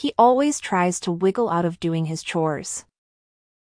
He always tries to wiggle out of doing his chores.